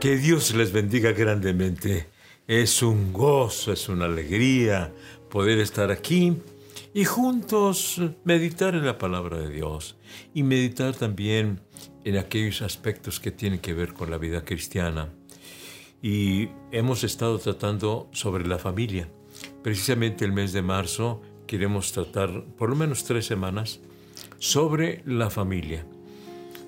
Que Dios les bendiga grandemente. Es un gozo, es una alegría poder estar aquí y juntos meditar en la palabra de Dios y meditar también en aquellos aspectos que tienen que ver con la vida cristiana. Y hemos estado tratando sobre la familia. Precisamente el mes de marzo queremos tratar por lo menos tres semanas sobre la familia.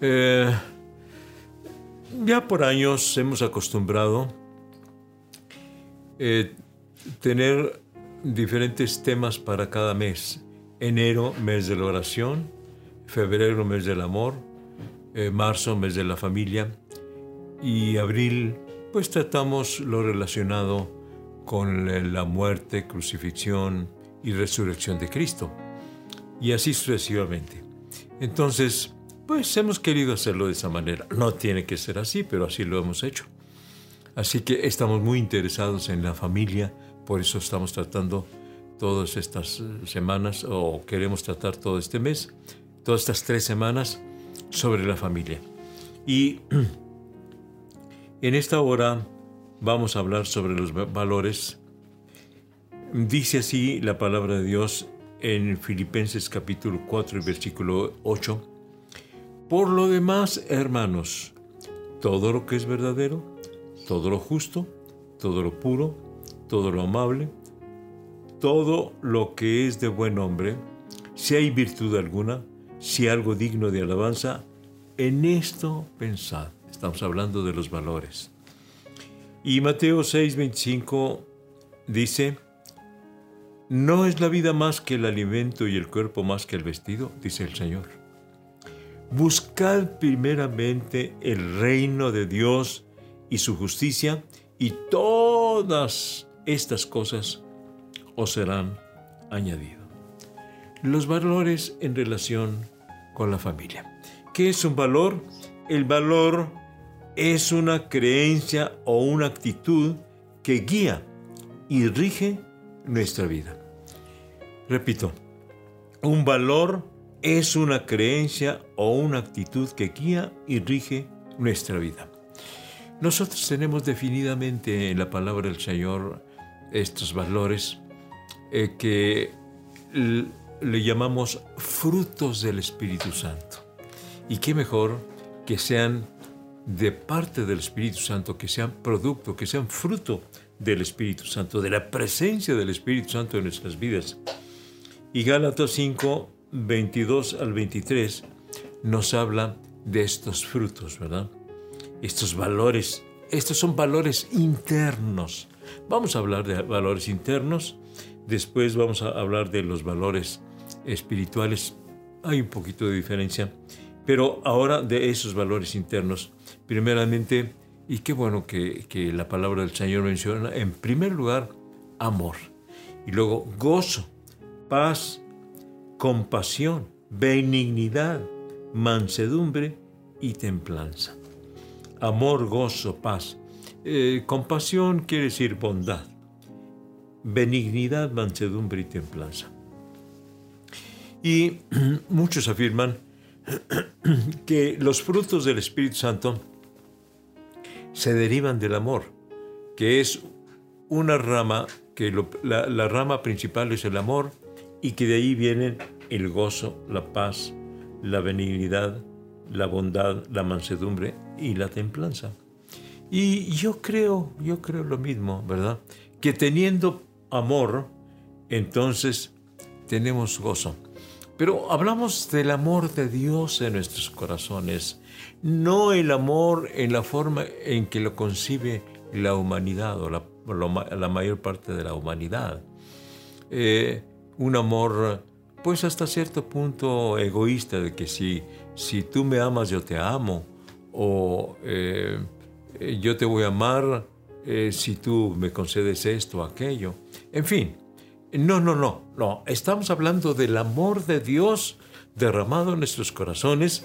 Eh, ya por años hemos acostumbrado eh, tener diferentes temas para cada mes. Enero, mes de la oración, febrero, mes del amor, eh, marzo, mes de la familia y abril, pues tratamos lo relacionado con la muerte, crucifixión y resurrección de Cristo. Y así sucesivamente. Entonces, pues hemos querido hacerlo de esa manera. No tiene que ser así, pero así lo hemos hecho. Así que estamos muy interesados en la familia, por eso estamos tratando todas estas eh, semanas, o queremos tratar todo este mes, todas estas tres semanas sobre la familia. Y en esta hora vamos a hablar sobre los valores. Dice así la palabra de Dios en Filipenses capítulo 4 y versículo 8 por lo demás, hermanos, todo lo que es verdadero, todo lo justo, todo lo puro, todo lo amable, todo lo que es de buen hombre, si hay virtud alguna, si algo digno de alabanza, en esto pensad. Estamos hablando de los valores. Y Mateo 6:25 dice, ¿no es la vida más que el alimento y el cuerpo más que el vestido? dice el Señor. Buscad primeramente el reino de Dios y su justicia, y todas estas cosas os serán añadidas. Los valores en relación con la familia. ¿Qué es un valor? El valor es una creencia o una actitud que guía y rige nuestra vida. Repito, un valor es una creencia o una actitud que guía y rige nuestra vida. Nosotros tenemos definidamente en la palabra del Señor estos valores eh, que le llamamos frutos del Espíritu Santo. Y qué mejor que sean de parte del Espíritu Santo, que sean producto, que sean fruto del Espíritu Santo, de la presencia del Espíritu Santo en nuestras vidas. Y Gálatas 5 22 al 23 nos habla de estos frutos, ¿verdad? Estos valores, estos son valores internos. Vamos a hablar de valores internos, después vamos a hablar de los valores espirituales. Hay un poquito de diferencia, pero ahora de esos valores internos. Primeramente, y qué bueno que, que la palabra del Señor menciona, en primer lugar, amor, y luego gozo, paz, compasión, benignidad, mansedumbre y templanza. Amor, gozo, paz. Eh, compasión quiere decir bondad. Benignidad, mansedumbre y templanza. Y muchos afirman que los frutos del Espíritu Santo se derivan del amor, que es una rama, que la, la rama principal es el amor, y que de ahí vienen el gozo, la paz, la benignidad, la bondad, la mansedumbre y la templanza. Y yo creo, yo creo lo mismo, ¿verdad? Que teniendo amor, entonces tenemos gozo. Pero hablamos del amor de Dios en nuestros corazones, no el amor en la forma en que lo concibe la humanidad o la, mayor parte de la humanidad. Eh, un amor pues hasta cierto punto egoísta de que si, si tú me amas yo te amo o eh, yo te voy a amar eh, si tú me concedes esto aquello. En fin, no, no, no, no, estamos hablando del amor de Dios derramado en nuestros corazones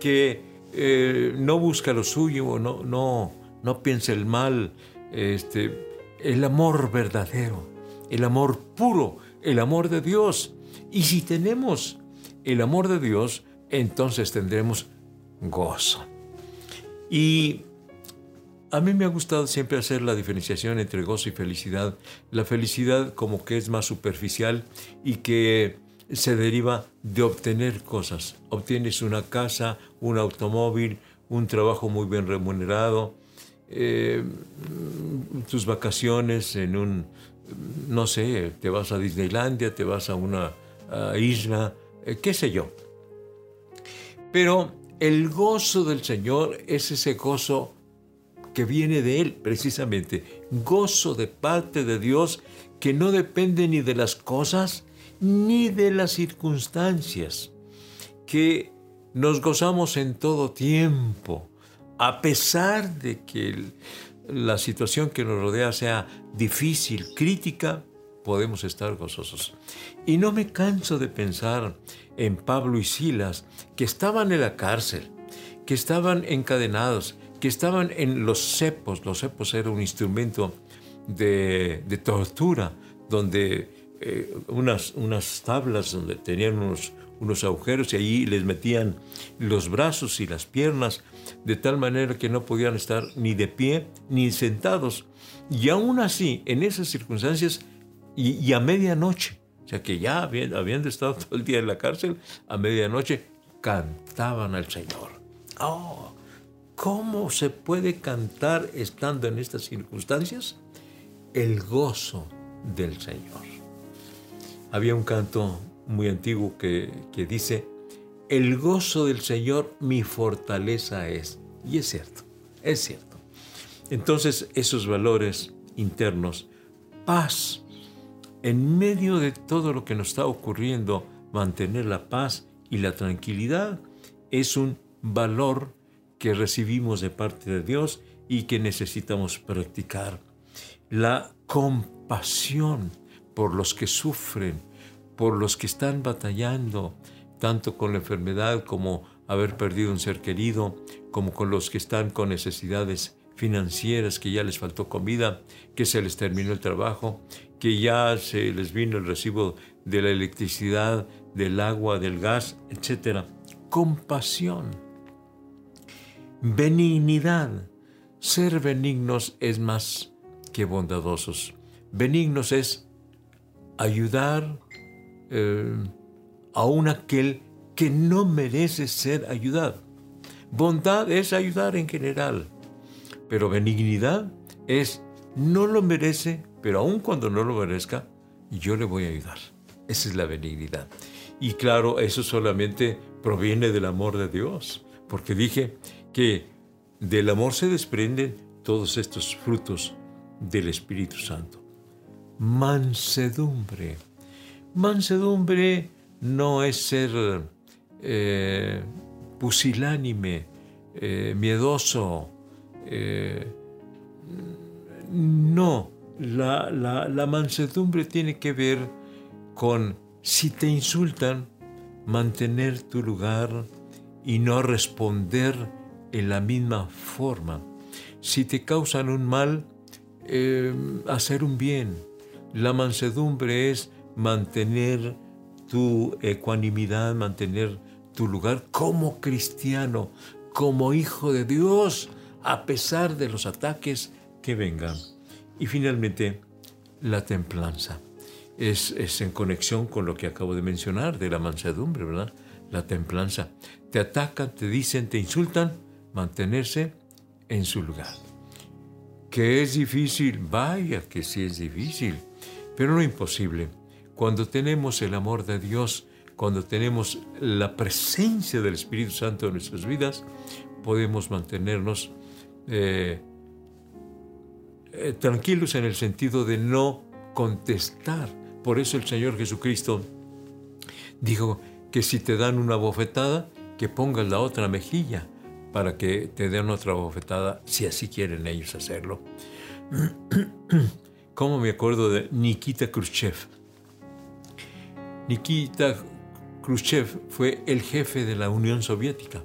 que eh, no busca lo suyo, no, no, no piensa el mal, este, el amor verdadero, el amor puro, el amor de Dios. Y si tenemos el amor de Dios, entonces tendremos gozo. Y a mí me ha gustado siempre hacer la diferenciación entre gozo y felicidad. La felicidad como que es más superficial y que se deriva de obtener cosas. Obtienes una casa, un automóvil, un trabajo muy bien remunerado, eh, tus vacaciones en un, no sé, te vas a Disneylandia, te vas a una isla, eh, qué sé yo. Pero el gozo del Señor es ese gozo que viene de Él, precisamente. Gozo de parte de Dios que no depende ni de las cosas ni de las circunstancias, que nos gozamos en todo tiempo, a pesar de que la situación que nos rodea sea difícil, crítica, podemos estar gozosos. Y no me canso de pensar en Pablo y Silas, que estaban en la cárcel, que estaban encadenados, que estaban en los cepos. Los cepos era un instrumento de, tortura, donde eh, unas, unas tablas donde tenían unos, unos agujeros y allí les metían los brazos y las piernas de tal manera que no podían estar ni de pie ni sentados. Y aún así, en esas circunstancias y, a medianoche, o sea que ya habiendo estado todo el día en la cárcel, a medianoche cantaban al Señor. Oh, ¿Cómo se puede cantar estando en estas circunstancias? El gozo del Señor. Había un canto muy antiguo que, que dice, el gozo del Señor mi fortaleza es. Y es cierto, es cierto. Entonces esos valores internos, paz, en medio de todo lo que nos está ocurriendo, mantener la paz y la tranquilidad es un valor que recibimos de parte de Dios y que necesitamos practicar. La compasión por los que sufren, por los que están batallando, tanto con la enfermedad como haber perdido un ser querido, como con los que están con necesidades financieras, que ya les faltó comida, que se les terminó el trabajo, que ya se les vino el recibo de la electricidad, del agua, del gas, etc. Compasión. Benignidad. Ser benignos es más que bondadosos. Benignos es ayudar eh, a un aquel que no merece ser ayudado. Bondad es ayudar en general, pero benignidad es no lo merece, pero aun cuando no lo merezca, yo le voy a ayudar. Esa es la benignidad. Y claro, eso solamente proviene del amor de Dios, porque dije que del amor se desprenden todos estos frutos del Espíritu Santo. Mansedumbre. Mansedumbre no es ser eh, pusilánime, eh, miedoso. Eh, no, la, la mansedumbre tiene que ver con si te insultan, mantener tu lugar y no responder en la misma forma. Si te causan un mal, hacer un bien. La mansedumbre es mantener tu ecuanimidad, mantener tu lugar como cristiano, como hijo de Dios, a pesar de los ataques que vengan. Y finalmente, la templanza. Es, es, en conexión con lo que acabo de mencionar de la mansedumbre, ¿verdad? La templanza. Te atacan, te dicen, te insultan, mantenerse en su lugar. Que es difícil, vaya que sí es difícil, pero no imposible. Cuando tenemos el amor de Dios, cuando tenemos la presencia del Espíritu Santo en nuestras vidas, podemos mantenernos eh, eh, tranquilos en el sentido de no contestar. Por eso el Señor Jesucristo dijo que si te dan una bofetada, que pongas la otra mejilla para que te den otra bofetada, si así quieren ellos hacerlo. Como me acuerdo de Nikita Khrushchev. Nikita Khrushchev fue el jefe de la Unión Soviética.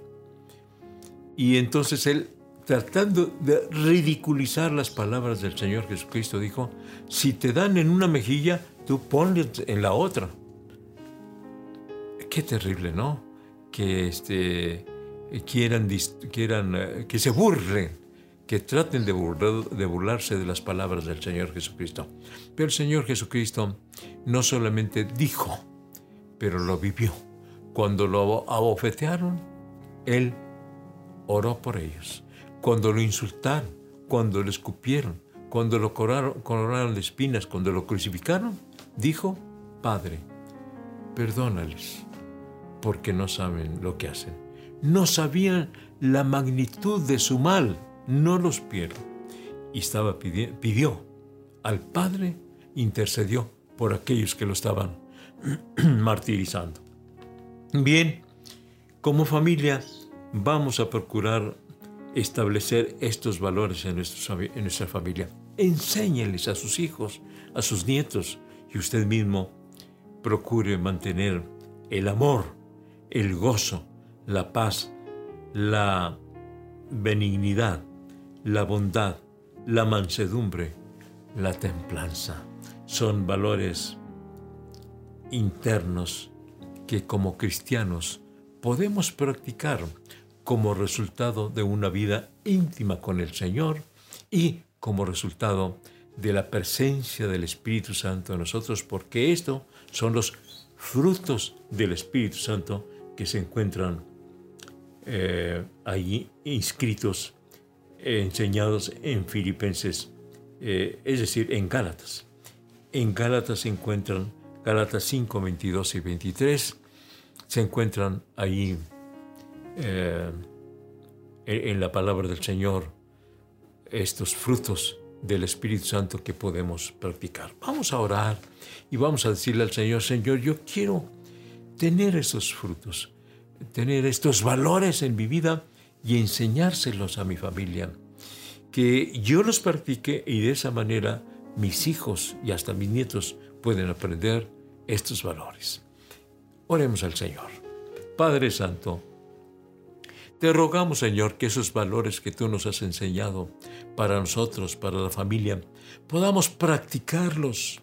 Y entonces él, tratando de ridiculizar las palabras del Señor Jesucristo, dijo, si te dan en una mejilla, tú ponle en la otra. Qué terrible, ¿no? Que este, quieran, quieran eh, que se burlen que traten de, burlarse de las palabras del Señor Jesucristo. Pero el Señor Jesucristo no solamente dijo, pero lo vivió. Cuando lo abofetearon, Él oró por ellos. Cuando lo insultaron, cuando lo escupieron, cuando lo coronaron, de espinas, cuando lo crucificaron, dijo, Padre, perdónales, porque no saben lo que hacen. No sabían la magnitud de su mal, no los pierdo. Y estaba pidió al Padre, intercedió por aquellos que lo estaban martirizando. Bien, como familia vamos a procurar establecer estos valores en, en nuestra familia. Enséñeles a sus hijos, a sus nietos y usted mismo procure mantener el amor, el gozo, la paz, la benignidad, la bondad, la mansedumbre, la templanza. Son valores internos que como cristianos podemos practicar como resultado de una vida íntima con el Señor y como resultado de la presencia del Espíritu Santo en nosotros, porque estos son los frutos del Espíritu Santo que se encuentran eh, allí inscritos, enseñados en Filipenses, eh, es decir, en Gálatas. En Gálatas se encuentran, Gálatas 5, 22 y 23, se encuentran ahí eh, en la palabra del Señor estos frutos del Espíritu Santo que podemos practicar. Vamos a orar y vamos a decirle al Señor, Señor, yo quiero tener esos frutos, tener estos valores en mi vida y enseñárselos a mi familia. Que yo los practique y de esa manera mis hijos y hasta mis nietos pueden aprender estos valores. Oremos al Señor. Padre Santo, te rogamos, Señor, que esos valores que tú nos has enseñado para nosotros, para la familia, podamos practicarlos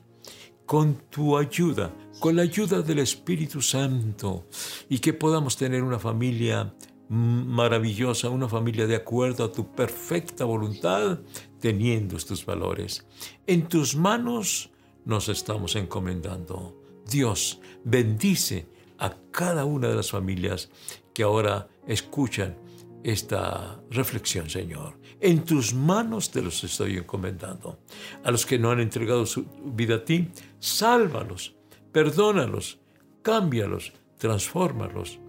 con tu ayuda, con la ayuda del Espíritu Santo, y que podamos tener una familia maravillosa, una familia de acuerdo a tu perfecta voluntad, teniendo estos valores. En tus manos nos estamos encomendando. Dios, bendice a cada una de las familias que ahora escuchan esta reflexión, Señor. En tus manos te los estoy encomendando. A los que no han entregado su vida a ti, sálvalos, perdónalos, cámbialos, transfórmalos,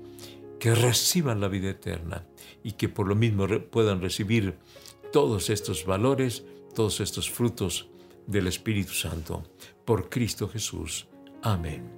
que reciban la vida eterna y que por lo mismo puedan recibir todos estos valores, todos estos frutos del Espíritu Santo. Por Cristo Jesús. Amén.